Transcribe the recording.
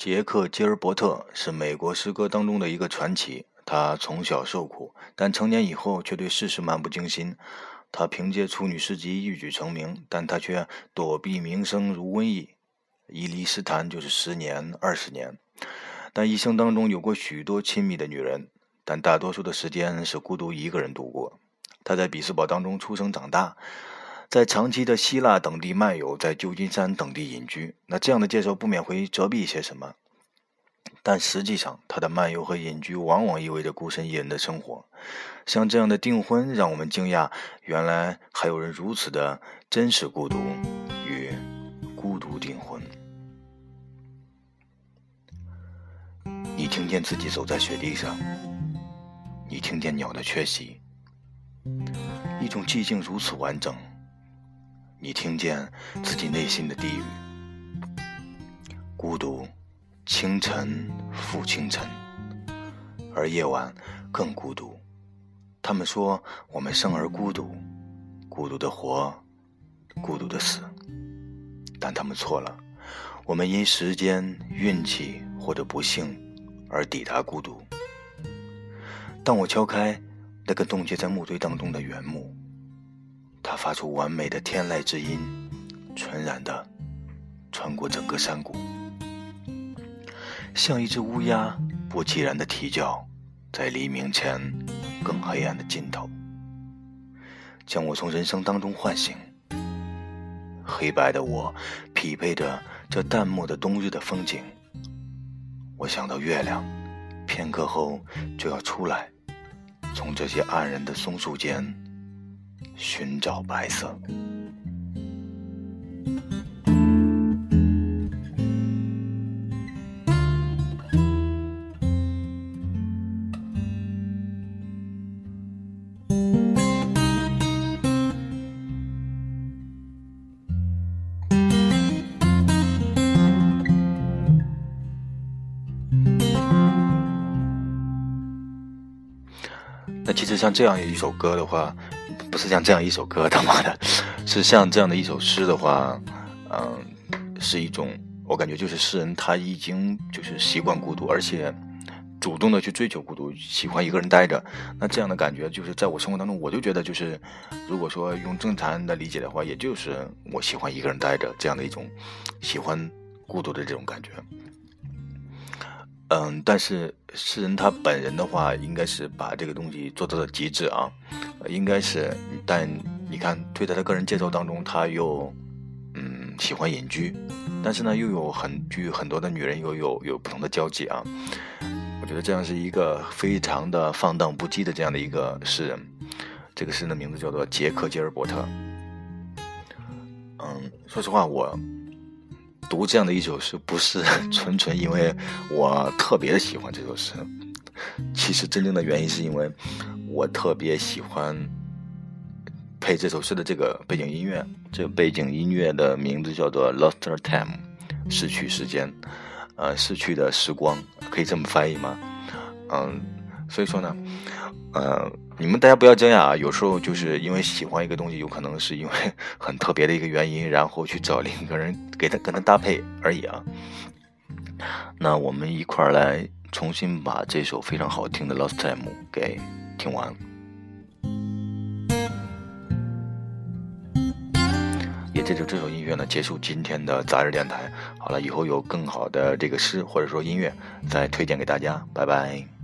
杰克·吉尔伯特是美国诗歌当中的一个传奇。他从小受苦，但成年以后却对世事漫不经心。他凭借处女诗集一举成名，但他却躲避名声如瘟疫，一离诗坛就是十年、二十年。但一生当中有过许多亲密的女人，但大多数的时间是孤独一个人度过。他在比斯堡当中出生长大。在长期的希腊等地漫游，在旧金山等地隐居，那这样的介绍不免会遮蔽一些什么？但实际上，他的漫游和隐居往往意味着孤身一人的生活。像这样的订婚，让我们惊讶，原来还有人如此的真实孤独与孤独订婚。你听见自己走在雪地上，你听见鸟的缺席，一种寂静如此完整。你听见自己内心的低语，孤独，清晨复清晨，而夜晚更孤独。他们说我们生而孤独，孤独的活，孤独的死。但他们错了，我们因时间、运气或者不幸而抵达孤独。当我敲开那个冻结在木堆当中的原木。它发出完美的天籁之音，纯然的穿过整个山谷，像一只乌鸦不其然的啼叫，在黎明前更黑暗的尽头，将我从人生当中唤醒。黑白的我，匹配着这淡漠的冬日的风景。我想到月亮，片刻后就要出来，从这些黯然的松树间。寻找白色。那其实像这样一首歌的话。不是像这样一首歌，他妈的，是像这样的一首诗的话，嗯，是一种我感觉就是诗人他已经就是习惯孤独，而且主动的去追求孤独，喜欢一个人待着。那这样的感觉就是在我生活当中，我就觉得就是，如果说用正常的理解的话，也就是我喜欢一个人待着这样的一种喜欢孤独的这种感觉。嗯，但是诗人他本人的话，应该是把这个东西做到了极致啊。应该是，但你看，推在他个人介绍当中，他又，嗯，喜欢隐居，但是呢，又有很与很多的女人又有有不同的交际啊。我觉得这样是一个非常的放荡不羁的这样的一个诗人。这个诗人的名字叫做杰克·吉尔伯特。嗯，说实话，我读这样的一首诗，不是 纯纯因为我特别的喜欢这首诗，其实真正的原因是因为。我特别喜欢配这首诗的这个背景音乐，这个背景音乐的名字叫做《Lost Time》，失去时间，呃，失去的时光，可以这么翻译吗？嗯，所以说呢，呃，你们大家不要惊讶啊，有时候就是因为喜欢一个东西，有可能是因为 很特别的一个原因，然后去找另一个人给他跟他搭配而已啊。那我们一块儿来重新把这首非常好听的《Lost Time》给。听完，也借着这首音乐呢，结束今天的杂日电台。好了，以后有更好的这个诗或者说音乐再推荐给大家，拜拜。